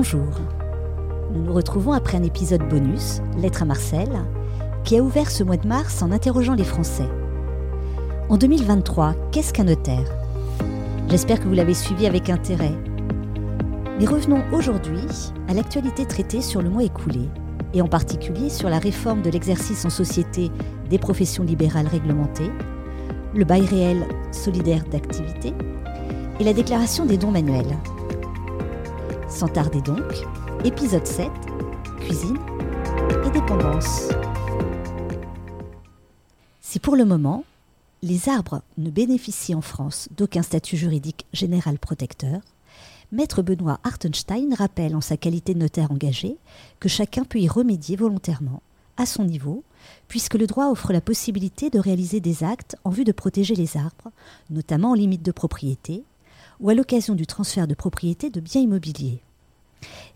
Bonjour. Nous nous retrouvons après un épisode bonus, Lettre à Marcel, qui a ouvert ce mois de mars en interrogeant les Français. En 2023, qu'est-ce qu'un notaire? J'espère que vous l'avez suivi avec intérêt. Mais revenons aujourd'hui à l'actualité traitée sur le mois écoulé, et en particulier sur la réforme de l'exercice en société des professions libérales réglementées, le bail réel solidaire d'activité et la déclaration des dons manuels. Sans tarder donc, épisode 7, cuisine et dépendance. Si pour le moment, les arbres ne bénéficient en France d'aucun statut juridique général protecteur, Maître Benoît Hartenstein rappelle en sa qualité de notaire engagé que chacun peut y remédier volontairement, à son niveau, puisque le droit offre la possibilité de réaliser des actes en vue de protéger les arbres, notamment en limite de propriété, ou à l'occasion du transfert de propriété de biens immobiliers.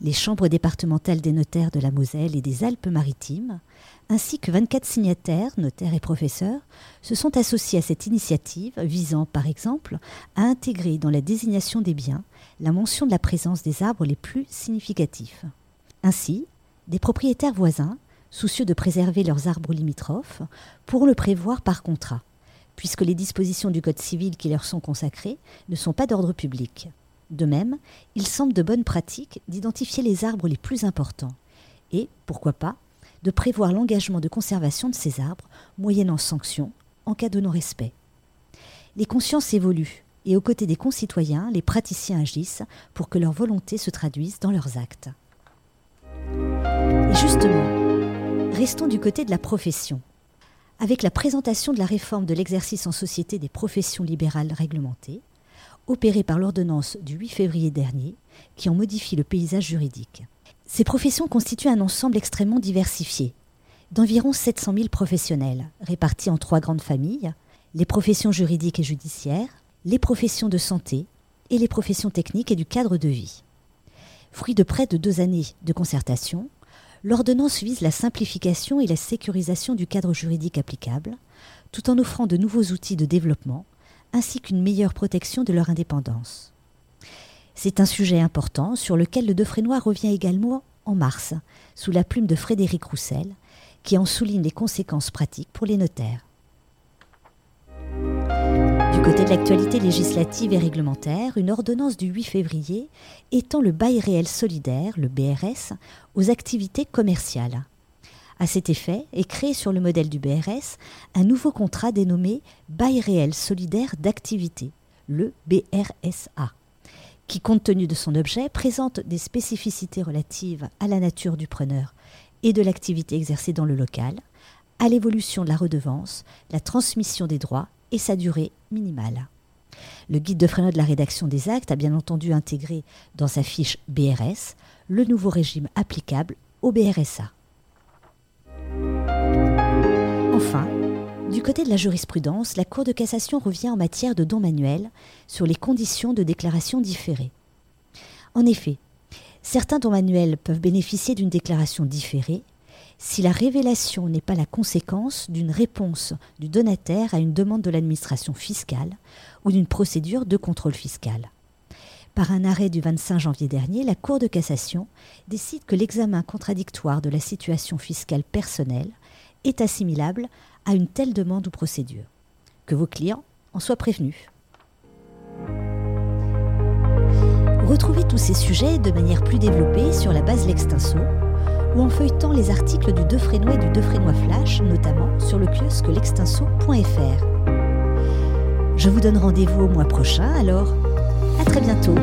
Les chambres départementales des notaires de la Moselle et des Alpes-Maritimes, ainsi que 24 signataires, notaires et professeurs, se sont associés à cette initiative visant, par exemple, à intégrer dans la désignation des biens la mention de la présence des arbres les plus significatifs. Ainsi, des propriétaires voisins, soucieux de préserver leurs arbres limitrophes, pourront le prévoir par contrat puisque les dispositions du Code civil qui leur sont consacrées ne sont pas d'ordre public. De même, il semble de bonne pratique d'identifier les arbres les plus importants et, pourquoi pas, de prévoir l'engagement de conservation de ces arbres, moyennant sanction, en cas de non-respect. Les consciences évoluent, et aux côtés des concitoyens, les praticiens agissent pour que leur volonté se traduise dans leurs actes. Et justement, restons du côté de la profession avec la présentation de la réforme de l'exercice en société des professions libérales réglementées, opérée par l'ordonnance du 8 février dernier, qui en modifie le paysage juridique. Ces professions constituent un ensemble extrêmement diversifié, d'environ 700 000 professionnels, répartis en trois grandes familles, les professions juridiques et judiciaires, les professions de santé et les professions techniques et du cadre de vie. Fruit de près de deux années de concertation, l'ordonnance vise la simplification et la sécurisation du cadre juridique applicable, tout en offrant de nouveaux outils de développement, ainsi qu'une meilleure protection de leur indépendance. C'est un sujet important sur lequel le Defrénois revient également en mars, sous la plume de Frédéric Roussel, qui en souligne les conséquences pratiques pour les notaires. Côté de l'actualité législative et réglementaire, une ordonnance du 8 février étend le bail réel solidaire, le BRS, aux activités commerciales. À cet effet est créé sur le modèle du BRS un nouveau contrat dénommé Bail réel solidaire d'activité, le BRSA, qui, compte tenu de son objet, présente des spécificités relatives à la nature du preneur et de l'activité exercée dans le local, à l'évolution de la redevance, la transmission des droits et sa durée minimale. Le guide de Fresno de la rédaction des actes a bien entendu intégré dans sa fiche BRS le nouveau régime applicable au BRSA. Enfin, du côté de la jurisprudence, la Cour de cassation revient en matière de don manuel sur les conditions de déclaration différée. En effet, certains dons manuels peuvent bénéficier d'une déclaration différée si la révélation n'est pas la conséquence d'une réponse du donataire à une demande de l'administration fiscale ou d'une procédure de contrôle fiscal. Par un arrêt du 25 janvier dernier, la Cour de cassation décide que l'examen contradictoire de la situation fiscale personnelle est assimilable à une telle demande ou procédure. Que vos clients en soient prévenus. Retrouvez tous ces sujets de manière plus développée sur la base L'Extinso ou en feuilletant les articles du Defrénois et du Defrénois Flash, notamment sur le kiosque l'extinso.fr. Je vous donne rendez-vous au mois prochain, alors à très bientôt